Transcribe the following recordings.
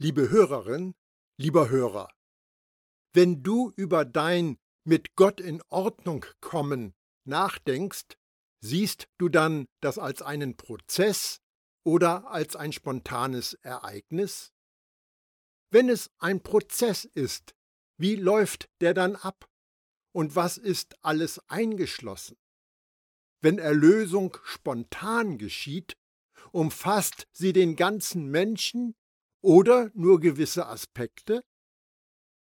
Liebe Hörerin, lieber Hörer, wenn du über dein mit Gott in Ordnung kommen nachdenkst, siehst du dann das als einen Prozess oder als ein spontanes Ereignis? Wenn es ein Prozess ist, wie läuft der dann ab? Und was ist alles eingeschlossen? Wenn Erlösung spontan geschieht, umfasst sie den ganzen Menschen oder nur gewisse Aspekte?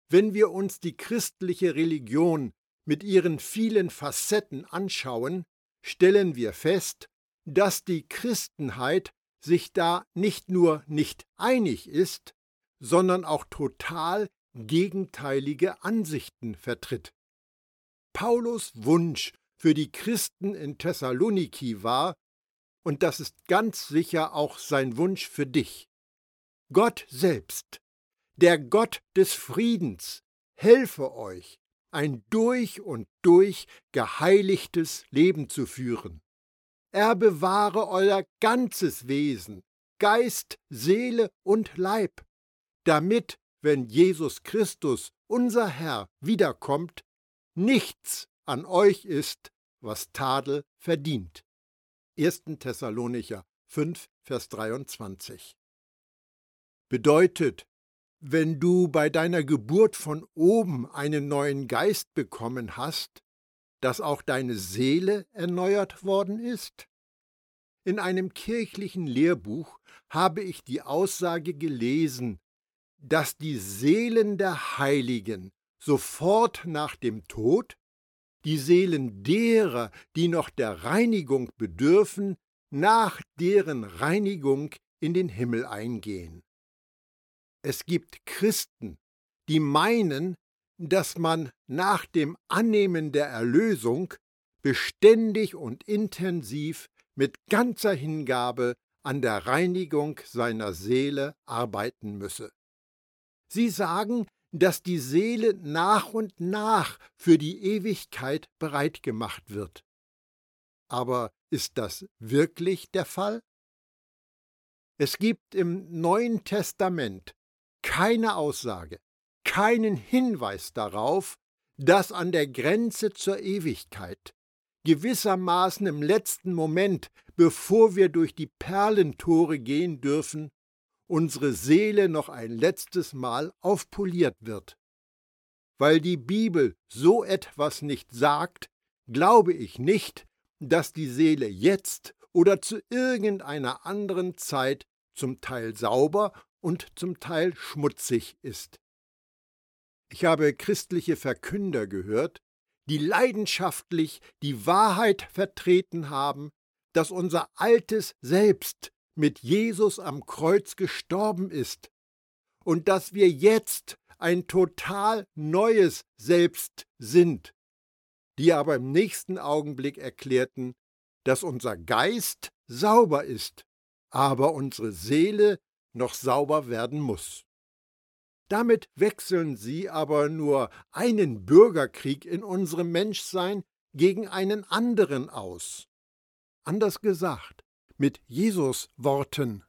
Wenn wir uns die christliche Religion mit ihren vielen Facetten anschauen, stellen wir fest, dass die Christenheit sich da nicht nur nicht einig ist, sondern auch total gegenteilige Ansichten vertritt. Paulus Wunsch für die Christen in Thessaloniki war, und das ist ganz sicher auch sein Wunsch für dich. Gott selbst, der Gott des Friedens, helfe euch, ein durch und durch geheiligtes Leben zu führen. Er bewahre euer ganzes Wesen, Geist, Seele und Leib, damit, wenn Jesus Christus, unser Herr, wiederkommt, nichts an euch ist, was Tadel verdient. 1. Thessalonicher 5, Vers 23. Bedeutet, wenn du bei deiner Geburt von oben einen neuen Geist bekommen hast, dass auch deine Seele erneuert worden ist? In einem kirchlichen Lehrbuch habe ich die Aussage gelesen, dass die Seelen der Heiligen sofort nach dem Tod, die Seelen derer, die noch der Reinigung bedürfen, nach deren Reinigung in den Himmel eingehen. Es gibt Christen, die meinen, dass man nach dem Annehmen der Erlösung beständig und intensiv mit ganzer Hingabe an der Reinigung seiner Seele arbeiten müsse. Sie sagen, dass die Seele nach und nach für die Ewigkeit bereit gemacht wird. Aber ist das wirklich der Fall? Es gibt im Neuen Testament keine Aussage, keinen Hinweis darauf, dass an der Grenze zur Ewigkeit, gewissermaßen im letzten Moment, bevor wir durch die Perlentore gehen dürfen, unsere Seele noch ein letztes Mal aufpoliert wird. Weil die Bibel so etwas nicht sagt, glaube ich nicht, dass die Seele jetzt oder zu irgendeiner anderen Zeit zum Teil sauber und zum Teil schmutzig ist. Ich habe christliche Verkünder gehört, die leidenschaftlich die Wahrheit vertreten haben, dass unser altes Selbst mit Jesus am Kreuz gestorben ist und dass wir jetzt ein total neues Selbst sind, die aber im nächsten Augenblick erklärten, dass unser Geist sauber ist, aber unsere Seele noch sauber werden muss. Damit wechseln sie aber nur einen Bürgerkrieg in unserem Menschsein gegen einen anderen aus. Anders gesagt, mit Jesus Worten.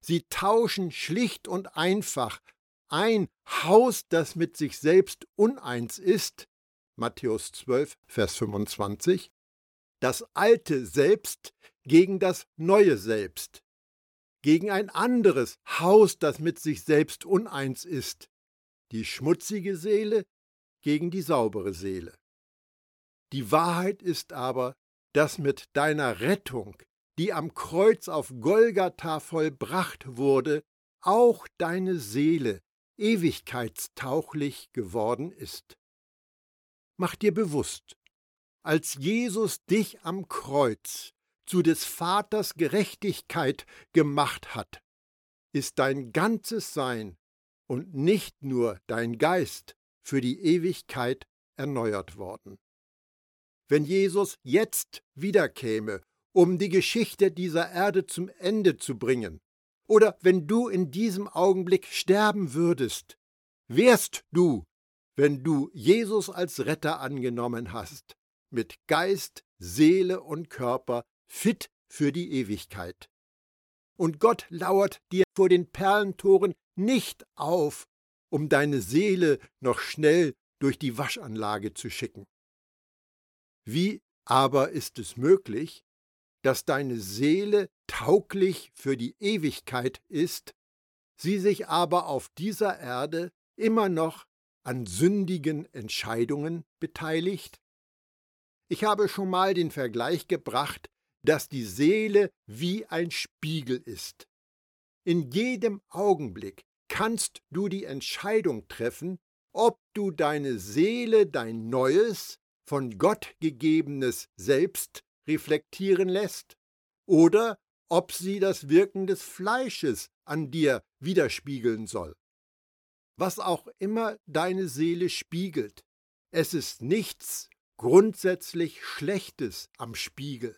Sie tauschen schlicht und einfach ein Haus, das mit sich selbst uneins ist, Matthäus 12, Vers 25, das alte Selbst gegen das neue Selbst, gegen ein anderes Haus, das mit sich selbst uneins ist, die schmutzige Seele gegen die saubere Seele. Die Wahrheit ist aber, dass mit deiner Rettung, die am Kreuz auf Golgatha vollbracht wurde, auch deine Seele ewigkeitstauchlich geworden ist. Mach dir bewusst, als Jesus dich am Kreuz zu des Vaters Gerechtigkeit gemacht hat, ist dein ganzes Sein und nicht nur dein Geist für die Ewigkeit erneuert worden. Wenn Jesus jetzt wiederkäme, um die Geschichte dieser Erde zum Ende zu bringen, oder wenn du in diesem Augenblick sterben würdest, wärst du, wenn du Jesus als Retter angenommen hast, mit Geist, Seele und Körper fit für die Ewigkeit. und Gott lauert dir vor den Perlentoren nicht auf, um deine Seele noch schnell durch die Waschanlage zu schicken. Wie aber ist es möglich, dass deine Seele tauglich für die Ewigkeit ist, sie sich aber auf dieser Erde immer noch an sündigen Entscheidungen beteiligt? Ich habe schon mal den Vergleich gebracht, dass die Seele wie ein Spiegel ist. In jedem Augenblick kannst du die Entscheidung treffen, ob du deine Seele, dein neues, von Gott gegebenes Selbst reflektieren lässt, oder ob sie das Wirken des Fleisches an dir widerspiegeln soll. Was auch immer deine Seele spiegelt, es ist nichts grundsätzlich Schlechtes am Spiegel.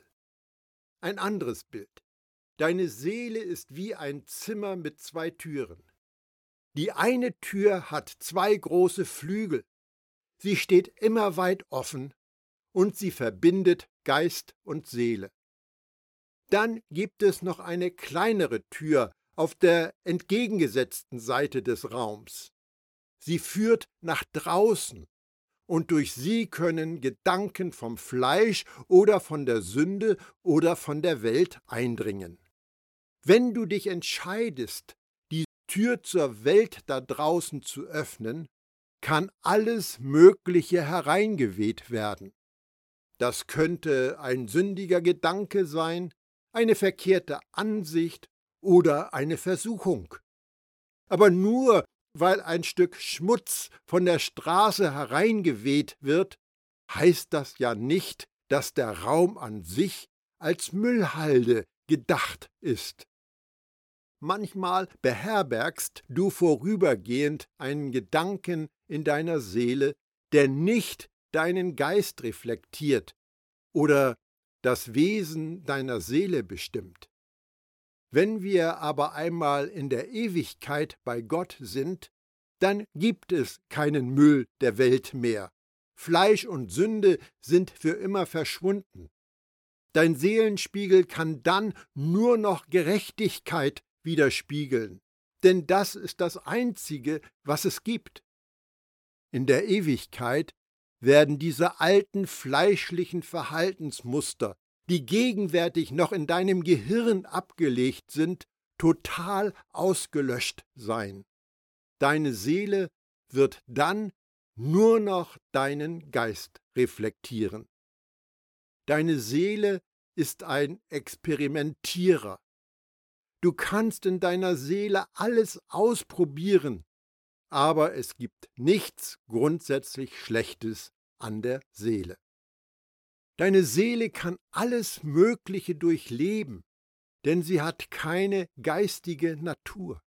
Ein anderes Bild. Deine Seele ist wie ein Zimmer mit zwei Türen. Die eine Tür hat zwei große Flügel. Sie steht immer weit offen und sie verbindet Geist und Seele. Dann gibt es noch eine kleinere Tür auf der entgegengesetzten Seite des Raums. Sie führt nach draußen, und durch sie können Gedanken vom Fleisch oder von der Sünde oder von der Welt eindringen. Wenn du dich entscheidest, die Tür zur Welt da draußen zu öffnen, kann alles Mögliche hereingeweht werden. Das könnte ein sündiger Gedanke sein, eine verkehrte Ansicht oder eine Versuchung. Aber nur weil ein Stück Schmutz von der Straße hereingeweht wird, heißt das ja nicht, dass der Raum an sich als Müllhalde gedacht ist. Manchmal beherbergst du vorübergehend einen Gedanken in deiner Seele, der nicht deinen Geist reflektiert oder das Wesen deiner Seele bestimmt. Wenn wir aber einmal in der Ewigkeit bei Gott sind, dann gibt es keinen Müll der Welt mehr. Fleisch und Sünde sind für immer verschwunden. Dein Seelenspiegel kann dann nur noch Gerechtigkeit widerspiegeln, denn das ist das Einzige, was es gibt. In der Ewigkeit werden diese alten fleischlichen Verhaltensmuster, die gegenwärtig noch in deinem Gehirn abgelegt sind, total ausgelöscht sein. Deine Seele wird dann nur noch deinen Geist reflektieren. Deine Seele ist ein Experimentierer. Du kannst in deiner Seele alles ausprobieren, aber es gibt nichts grundsätzlich Schlechtes an der Seele. Deine Seele kann alles Mögliche durchleben, denn sie hat keine geistige Natur.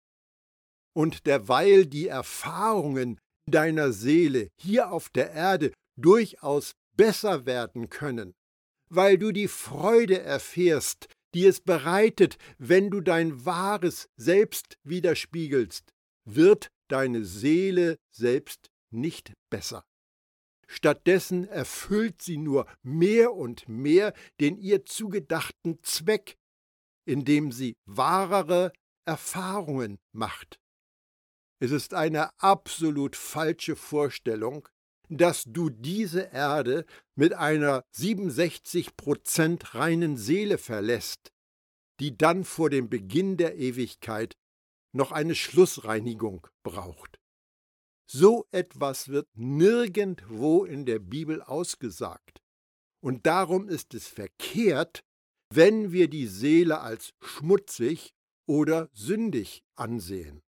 Und derweil die Erfahrungen deiner Seele hier auf der Erde durchaus besser werden können, weil du die Freude erfährst, die es bereitet, wenn du dein wahres Selbst widerspiegelst, wird deine Seele selbst nicht besser. Stattdessen erfüllt sie nur mehr und mehr den ihr zugedachten Zweck, indem sie wahrere Erfahrungen macht. Es ist eine absolut falsche Vorstellung, dass du diese Erde mit einer 67 Prozent reinen Seele verlässt, die dann vor dem Beginn der Ewigkeit noch eine Schlussreinigung braucht. So etwas wird nirgendwo in der Bibel ausgesagt. Und darum ist es verkehrt, wenn wir die Seele als schmutzig oder sündig ansehen.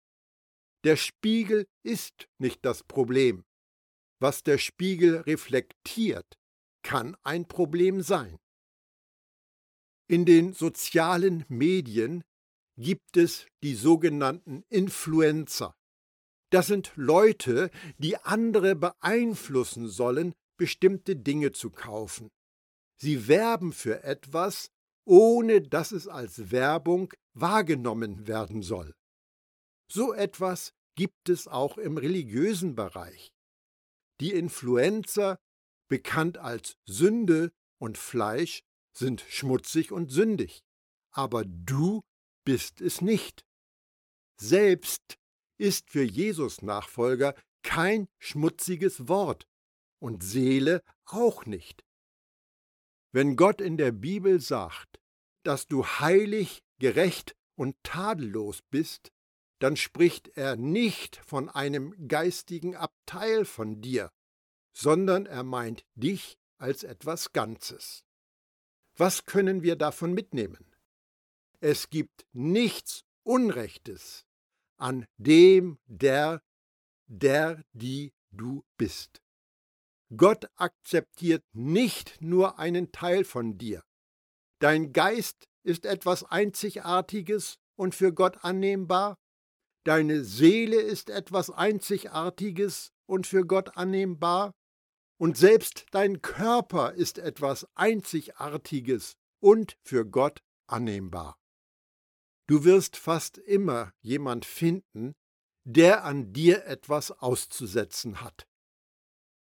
Der Spiegel ist nicht das Problem. Was der Spiegel reflektiert, kann ein Problem sein. In den sozialen Medien gibt es die sogenannten Influencer. Das sind Leute, die andere beeinflussen sollen, bestimmte Dinge zu kaufen. Sie werben für etwas, ohne dass es als Werbung wahrgenommen werden soll. So etwas gibt es auch im religiösen Bereich. Die Influencer, bekannt als Sünde und Fleisch, sind schmutzig und sündig. Aber du bist es nicht. Selbst ist für Jesus Nachfolger kein schmutziges Wort und Seele auch nicht. Wenn Gott in der Bibel sagt, dass du heilig, gerecht und tadellos bist, dann spricht er nicht von einem geistigen Abteil von dir, sondern er meint dich als etwas Ganzes. Was können wir davon mitnehmen? Es gibt nichts Unrechtes an dem, der, der, die du bist. Gott akzeptiert nicht nur einen Teil von dir. Dein Geist ist etwas Einzigartiges und für Gott annehmbar. Deine Seele ist etwas Einzigartiges und für Gott annehmbar. Und selbst dein Körper ist etwas Einzigartiges und für Gott annehmbar. Du wirst fast immer jemand finden, der an dir etwas auszusetzen hat.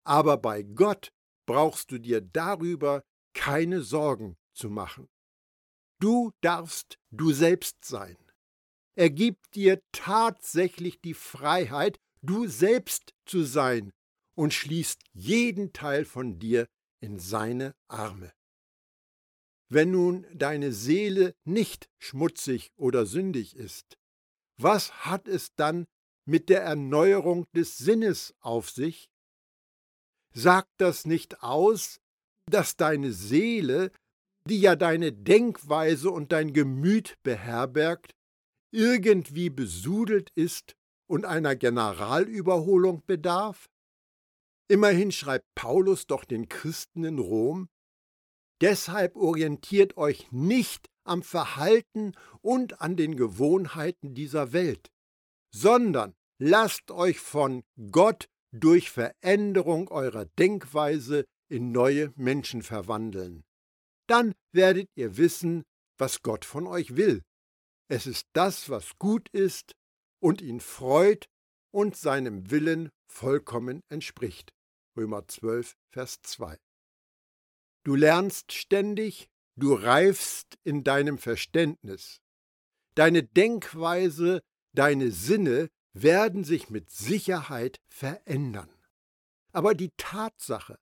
Aber bei Gott brauchst du dir darüber keine Sorgen zu machen. Du darfst du selbst sein. Er gibt dir tatsächlich die Freiheit, du selbst zu sein und schließt jeden Teil von dir in seine Arme. Wenn nun deine Seele nicht schmutzig oder sündig ist, was hat es dann mit der Erneuerung des Sinnes auf sich? Sagt das nicht aus, dass deine Seele, die ja deine Denkweise und dein Gemüt beherbergt, irgendwie besudelt ist und einer Generalüberholung bedarf? Immerhin schreibt Paulus doch den Christen in Rom, Deshalb orientiert euch nicht am Verhalten und an den Gewohnheiten dieser Welt, sondern lasst euch von Gott durch Veränderung eurer Denkweise in neue Menschen verwandeln. Dann werdet ihr wissen, was Gott von euch will. Es ist das, was gut ist und ihn freut und seinem Willen vollkommen entspricht. Römer 12, Vers 2. Du lernst ständig, du reifst in deinem Verständnis. Deine Denkweise, deine Sinne werden sich mit Sicherheit verändern. Aber die Tatsache,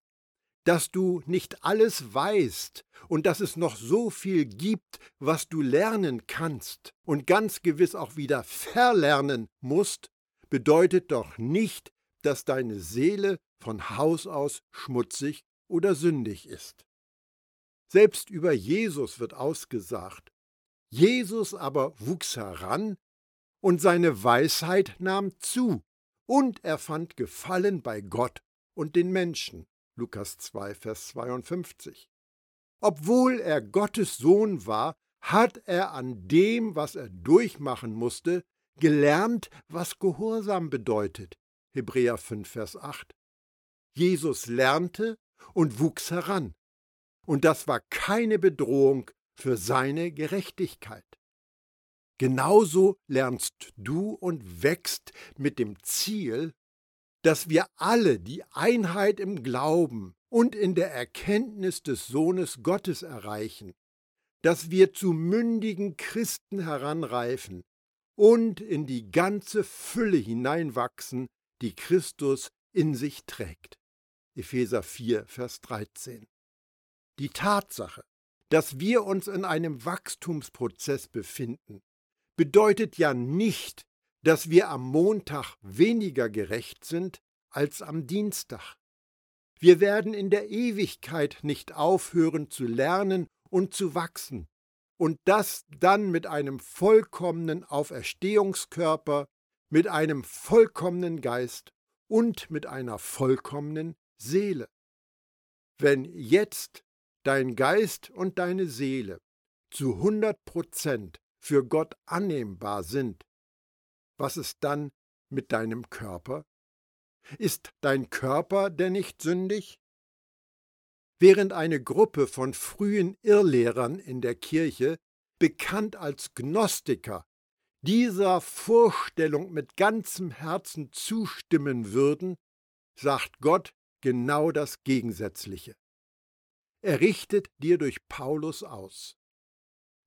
dass du nicht alles weißt und dass es noch so viel gibt, was du lernen kannst und ganz gewiss auch wieder verlernen musst, bedeutet doch nicht, dass deine Seele von Haus aus schmutzig oder sündig ist. Selbst über Jesus wird ausgesagt. Jesus aber wuchs heran, und seine Weisheit nahm zu, und er fand Gefallen bei Gott und den Menschen. Lukas 2, Vers 52. Obwohl er Gottes Sohn war, hat er an dem, was er durchmachen musste, gelernt, was Gehorsam bedeutet. Hebräer 5, Vers 8. Jesus lernte und wuchs heran und das war keine Bedrohung für seine Gerechtigkeit. Genauso lernst du und wächst mit dem Ziel, dass wir alle die Einheit im Glauben und in der Erkenntnis des Sohnes Gottes erreichen, dass wir zu mündigen Christen heranreifen und in die ganze Fülle hineinwachsen, die Christus in sich trägt. Epheser 4, Vers 13. Die Tatsache, dass wir uns in einem Wachstumsprozess befinden, bedeutet ja nicht, dass wir am Montag weniger gerecht sind als am Dienstag. Wir werden in der Ewigkeit nicht aufhören zu lernen und zu wachsen, und das dann mit einem vollkommenen Auferstehungskörper, mit einem vollkommenen Geist und mit einer vollkommenen Seele. Wenn jetzt dein Geist und deine Seele zu 100 Prozent für Gott annehmbar sind, was ist dann mit deinem Körper? Ist dein Körper denn nicht sündig? Während eine Gruppe von frühen Irrlehrern in der Kirche, bekannt als Gnostiker, dieser Vorstellung mit ganzem Herzen zustimmen würden, sagt Gott genau das Gegensätzliche. Er richtet dir durch Paulus aus.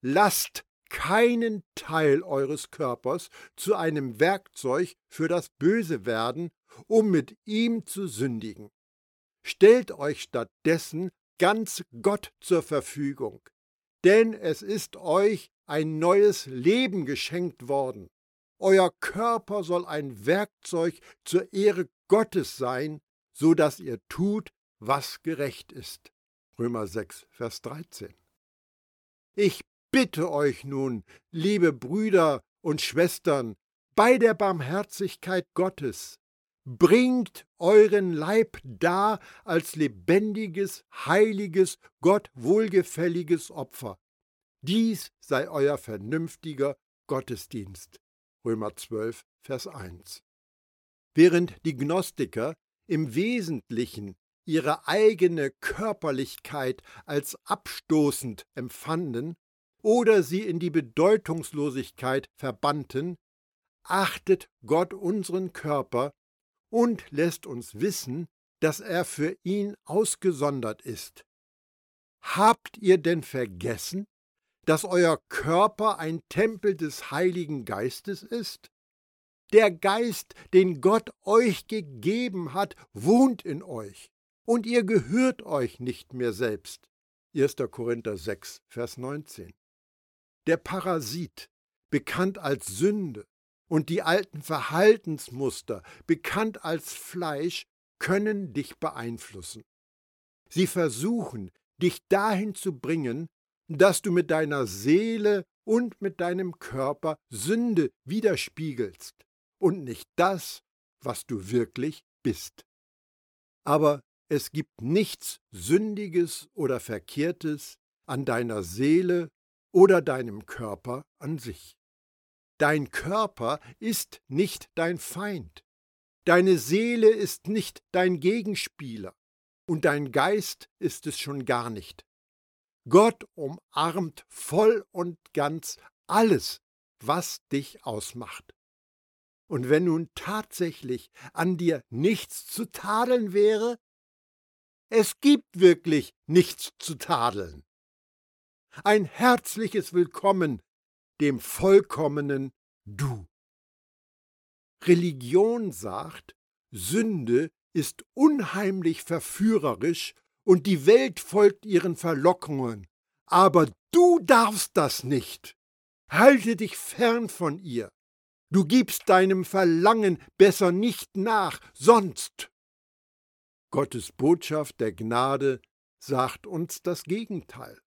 Lasst keinen Teil eures Körpers zu einem Werkzeug für das Böse werden, um mit ihm zu sündigen. Stellt euch stattdessen ganz Gott zur Verfügung, denn es ist euch ein neues Leben geschenkt worden. Euer Körper soll ein Werkzeug zur Ehre Gottes sein, so dass ihr tut, was gerecht ist. Römer 6, Vers 13. Ich bitte euch nun, liebe Brüder und Schwestern, bei der Barmherzigkeit Gottes, bringt euren Leib dar als lebendiges, heiliges, Gott wohlgefälliges Opfer. Dies sei euer vernünftiger Gottesdienst. Römer 12, Vers 1. Während die Gnostiker im Wesentlichen ihre eigene Körperlichkeit als abstoßend empfanden oder sie in die Bedeutungslosigkeit verbannten, achtet Gott unseren Körper und lässt uns wissen, dass er für ihn ausgesondert ist. Habt ihr denn vergessen, dass euer Körper ein Tempel des Heiligen Geistes ist? Der Geist, den Gott euch gegeben hat, wohnt in euch, und ihr gehört euch nicht mehr selbst. 1. Korinther 6, Vers 19. Der Parasit, bekannt als Sünde, und die alten Verhaltensmuster, bekannt als Fleisch, können dich beeinflussen. Sie versuchen, dich dahin zu bringen, dass du mit deiner Seele und mit deinem Körper Sünde widerspiegelst und nicht das, was du wirklich bist. Aber es gibt nichts Sündiges oder Verkehrtes an deiner Seele oder deinem Körper an sich. Dein Körper ist nicht dein Feind, deine Seele ist nicht dein Gegenspieler und dein Geist ist es schon gar nicht. Gott umarmt voll und ganz alles, was dich ausmacht. Und wenn nun tatsächlich an dir nichts zu tadeln wäre, es gibt wirklich nichts zu tadeln. Ein herzliches Willkommen dem vollkommenen Du. Religion sagt, Sünde ist unheimlich verführerisch und die Welt folgt ihren Verlockungen. Aber du darfst das nicht. Halte dich fern von ihr. Du gibst deinem Verlangen besser nicht nach, sonst. Gottes Botschaft der Gnade sagt uns das Gegenteil.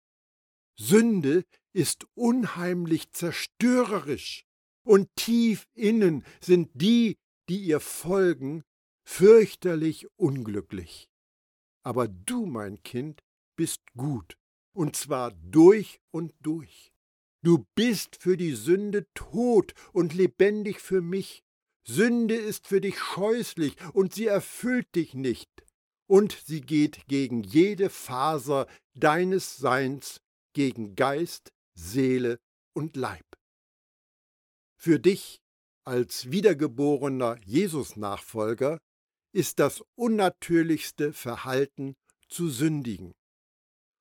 Sünde ist unheimlich zerstörerisch, und tief innen sind die, die ihr folgen, fürchterlich unglücklich. Aber du, mein Kind, bist gut, und zwar durch und durch. Du bist für die Sünde tot und lebendig für mich. Sünde ist für dich scheußlich und sie erfüllt dich nicht, und sie geht gegen jede Faser deines Seins, gegen Geist, Seele und Leib. Für dich als wiedergeborener Jesus-Nachfolger ist das unnatürlichste Verhalten zu sündigen.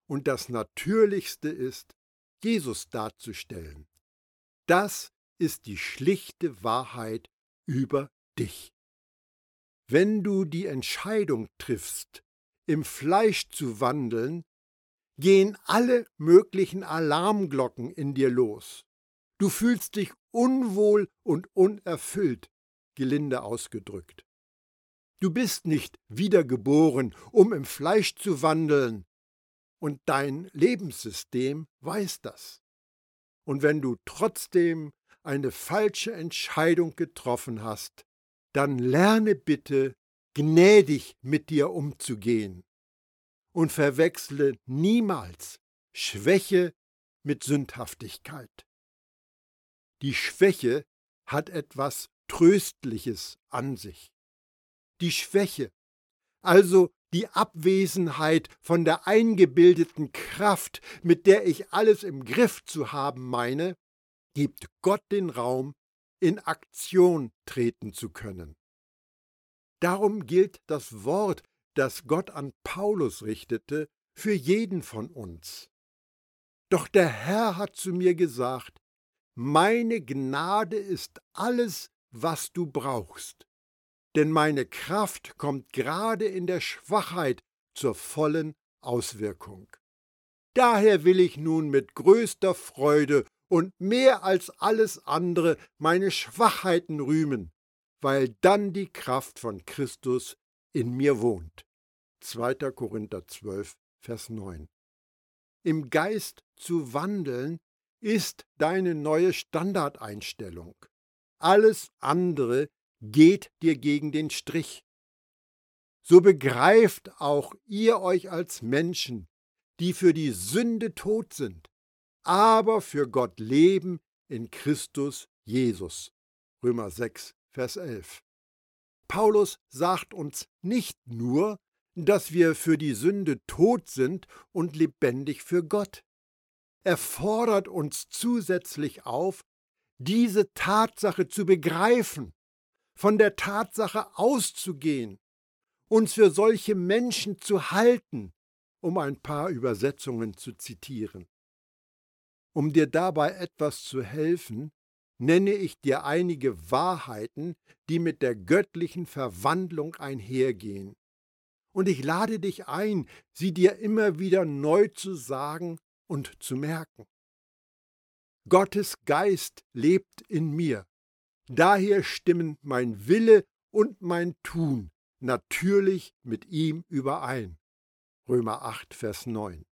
Und das Natürlichste ist, Jesus darzustellen. Das ist die schlichte Wahrheit über dich. Wenn du die Entscheidung triffst, im Fleisch zu wandeln, gehen alle möglichen Alarmglocken in dir los. Du fühlst dich unwohl und unerfüllt, gelinde ausgedrückt. Du bist nicht wiedergeboren, um im Fleisch zu wandeln, und dein Lebenssystem weiß das. Und wenn du trotzdem eine falsche Entscheidung getroffen hast, dann lerne bitte gnädig mit dir umzugehen und verwechsle niemals Schwäche mit Sündhaftigkeit. Die Schwäche hat etwas Tröstliches an sich die Schwäche, also die Abwesenheit von der eingebildeten Kraft, mit der ich alles im Griff zu haben meine, gibt Gott den Raum, in Aktion treten zu können. Darum gilt das Wort, das Gott an Paulus richtete, für jeden von uns. Doch der Herr hat zu mir gesagt, meine Gnade ist alles, was du brauchst. Denn meine Kraft kommt gerade in der Schwachheit zur vollen Auswirkung. Daher will ich nun mit größter Freude und mehr als alles andere meine Schwachheiten rühmen, weil dann die Kraft von Christus in mir wohnt. 2. Korinther 12, Vers 9. Im Geist zu wandeln ist deine neue Standardeinstellung. Alles andere geht dir gegen den Strich. So begreift auch ihr euch als Menschen, die für die Sünde tot sind, aber für Gott leben in Christus Jesus. Römer 6, Vers 11. Paulus sagt uns nicht nur, dass wir für die Sünde tot sind und lebendig für Gott. Er fordert uns zusätzlich auf, diese Tatsache zu begreifen, von der Tatsache auszugehen, uns für solche Menschen zu halten, um ein paar Übersetzungen zu zitieren. Um dir dabei etwas zu helfen, nenne ich dir einige Wahrheiten, die mit der göttlichen Verwandlung einhergehen. Und ich lade dich ein, sie dir immer wieder neu zu sagen und zu merken. Gottes Geist lebt in mir. Daher stimmen mein Wille und mein Tun natürlich mit ihm überein. Römer 8, Vers 9.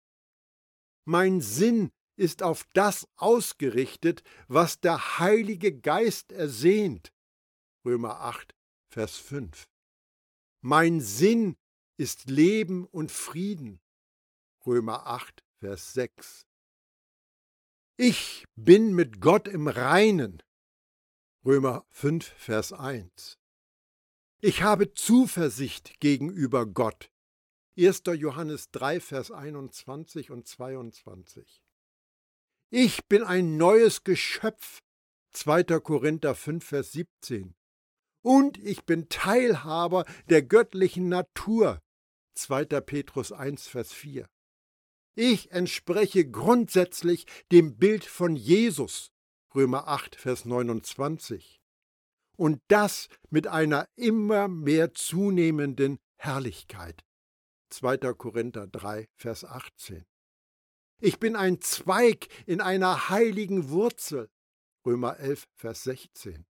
Mein Sinn ist auf das ausgerichtet, was der Heilige Geist ersehnt. Römer 8, Vers 5. Mein Sinn ist Leben und Frieden. Römer 8, Vers 6. Ich bin mit Gott im Reinen. Römer 5, Vers 1. Ich habe Zuversicht gegenüber Gott. 1. Johannes 3, Vers 21 und 22. Ich bin ein neues Geschöpf. 2. Korinther 5, Vers 17. Und ich bin Teilhaber der göttlichen Natur. 2. Petrus 1, Vers 4. Ich entspreche grundsätzlich dem Bild von Jesus, Römer 8, Vers 29. Und das mit einer immer mehr zunehmenden Herrlichkeit. 2. Korinther 3, Vers 18. Ich bin ein Zweig in einer heiligen Wurzel. Römer 11, Vers 16.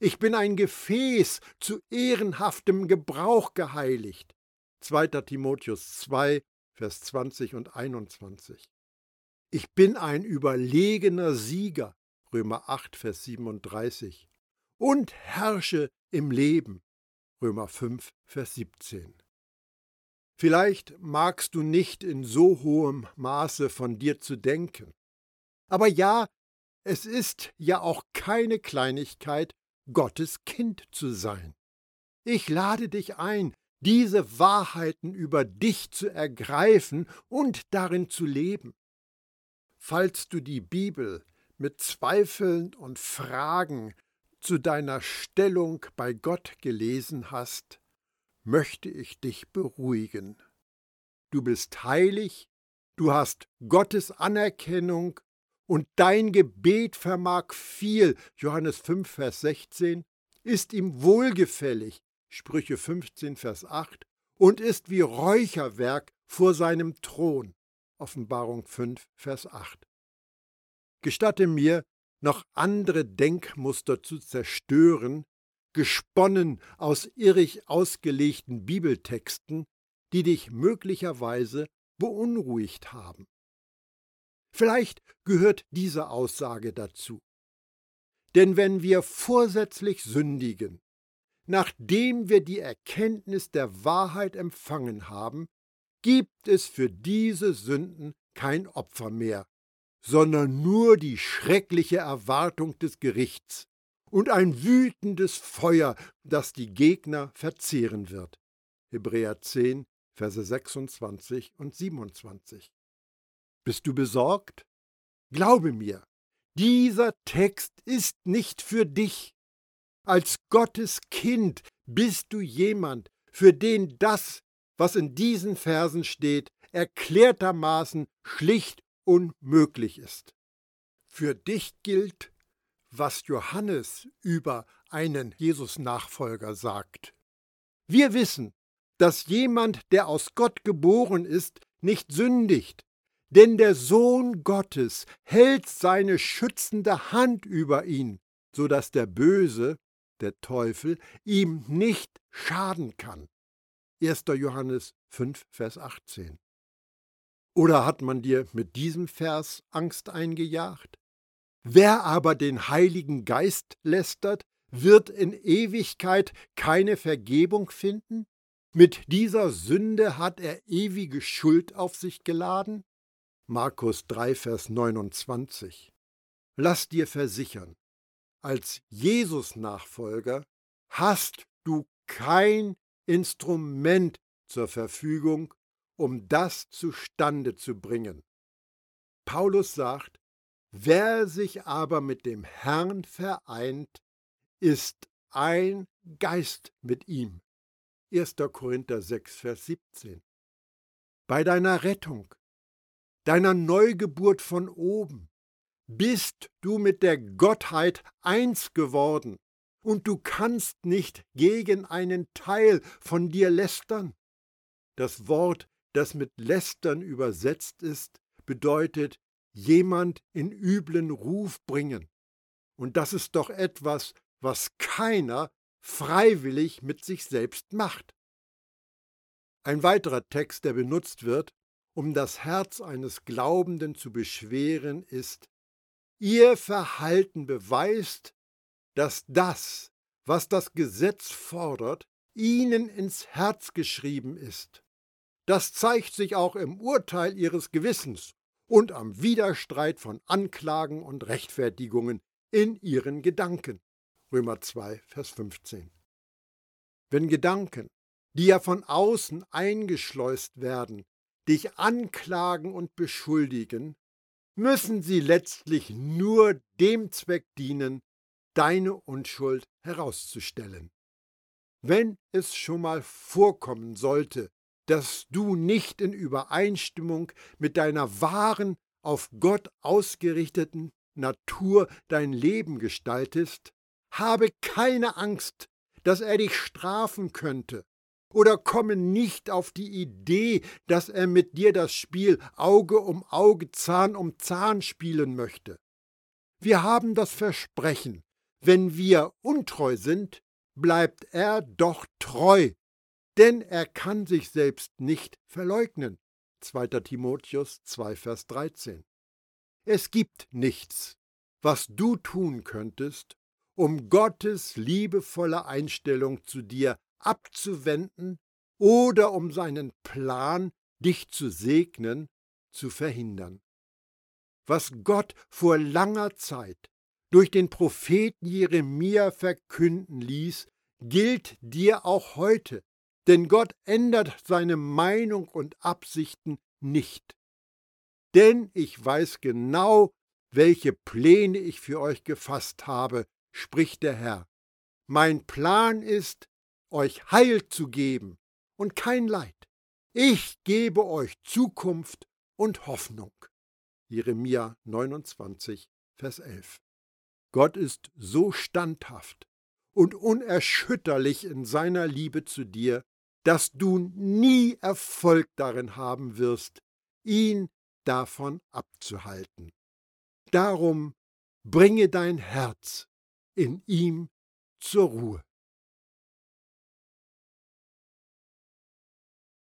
Ich bin ein Gefäß zu ehrenhaftem Gebrauch geheiligt. 2. Timotheus 2, Vers 20 und 21. Ich bin ein überlegener Sieger, Römer 8, Vers 37, und herrsche im Leben, Römer 5, Vers 17. Vielleicht magst du nicht in so hohem Maße von dir zu denken. Aber ja, es ist ja auch keine Kleinigkeit, Gottes Kind zu sein. Ich lade dich ein, diese Wahrheiten über dich zu ergreifen und darin zu leben. Falls du die Bibel mit Zweifeln und Fragen zu deiner Stellung bei Gott gelesen hast, möchte ich dich beruhigen. Du bist heilig, du hast Gottes Anerkennung und dein Gebet vermag viel, Johannes 5, Vers 16, ist ihm wohlgefällig, Sprüche 15, Vers 8, und ist wie Räucherwerk vor seinem Thron. Offenbarung 5, Vers 8. Gestatte mir, noch andere Denkmuster zu zerstören, gesponnen aus irrig ausgelegten Bibeltexten, die dich möglicherweise beunruhigt haben. Vielleicht gehört diese Aussage dazu. Denn wenn wir vorsätzlich sündigen, nachdem wir die Erkenntnis der Wahrheit empfangen haben, gibt es für diese Sünden kein Opfer mehr, sondern nur die schreckliche Erwartung des Gerichts und ein wütendes Feuer, das die Gegner verzehren wird. Hebräer 10, Verse 26 und 27. Bist du besorgt? Glaube mir, dieser Text ist nicht für dich. Als Gottes Kind bist du jemand, für den das, was in diesen Versen steht, erklärtermaßen schlicht unmöglich ist. Für dich gilt, was Johannes über einen Jesus-Nachfolger sagt. Wir wissen, dass jemand, der aus Gott geboren ist, nicht sündigt, denn der Sohn Gottes hält seine schützende Hand über ihn, so dass der Böse, der Teufel, ihm nicht schaden kann. 1. Johannes 5, Vers 18. Oder hat man dir mit diesem Vers Angst eingejagt? Wer aber den Heiligen Geist lästert, wird in Ewigkeit keine Vergebung finden? Mit dieser Sünde hat er ewige Schuld auf sich geladen? Markus 3, Vers 29. Lass dir versichern, als Jesus-Nachfolger hast du kein Instrument zur Verfügung, um das zustande zu bringen. Paulus sagt, wer sich aber mit dem Herrn vereint, ist ein Geist mit ihm. 1. Korinther 6, Vers 17. Bei deiner Rettung deiner Neugeburt von oben, bist du mit der Gottheit eins geworden, und du kannst nicht gegen einen Teil von dir lästern. Das Wort, das mit lästern übersetzt ist, bedeutet jemand in üblen Ruf bringen. Und das ist doch etwas, was keiner freiwillig mit sich selbst macht. Ein weiterer Text, der benutzt wird, um das Herz eines Glaubenden zu beschweren, ist, ihr Verhalten beweist, dass das, was das Gesetz fordert, ihnen ins Herz geschrieben ist. Das zeigt sich auch im Urteil ihres Gewissens und am Widerstreit von Anklagen und Rechtfertigungen in ihren Gedanken. Römer 2, Vers 15. Wenn Gedanken, die ja von außen eingeschleust werden, dich anklagen und beschuldigen, müssen sie letztlich nur dem Zweck dienen, deine Unschuld herauszustellen. Wenn es schon mal vorkommen sollte, dass du nicht in Übereinstimmung mit deiner wahren, auf Gott ausgerichteten Natur dein Leben gestaltest, habe keine Angst, dass er dich strafen könnte oder komme nicht auf die Idee, dass er mit dir das Spiel Auge um Auge, Zahn um Zahn spielen möchte. Wir haben das Versprechen, wenn wir untreu sind, bleibt er doch treu, denn er kann sich selbst nicht verleugnen. 2. Timotheus 2, Vers 13. Es gibt nichts, was du tun könntest, um Gottes liebevolle Einstellung zu dir abzuwenden oder um seinen Plan, dich zu segnen, zu verhindern. Was Gott vor langer Zeit durch den Propheten Jeremia verkünden ließ, gilt dir auch heute, denn Gott ändert seine Meinung und Absichten nicht. Denn ich weiß genau, welche Pläne ich für euch gefasst habe, spricht der Herr. Mein Plan ist, euch Heil zu geben und kein Leid. Ich gebe euch Zukunft und Hoffnung. Jeremia 29, Vers 11. Gott ist so standhaft und unerschütterlich in seiner Liebe zu dir, dass du nie Erfolg darin haben wirst, ihn davon abzuhalten. Darum bringe dein Herz in ihm zur Ruhe.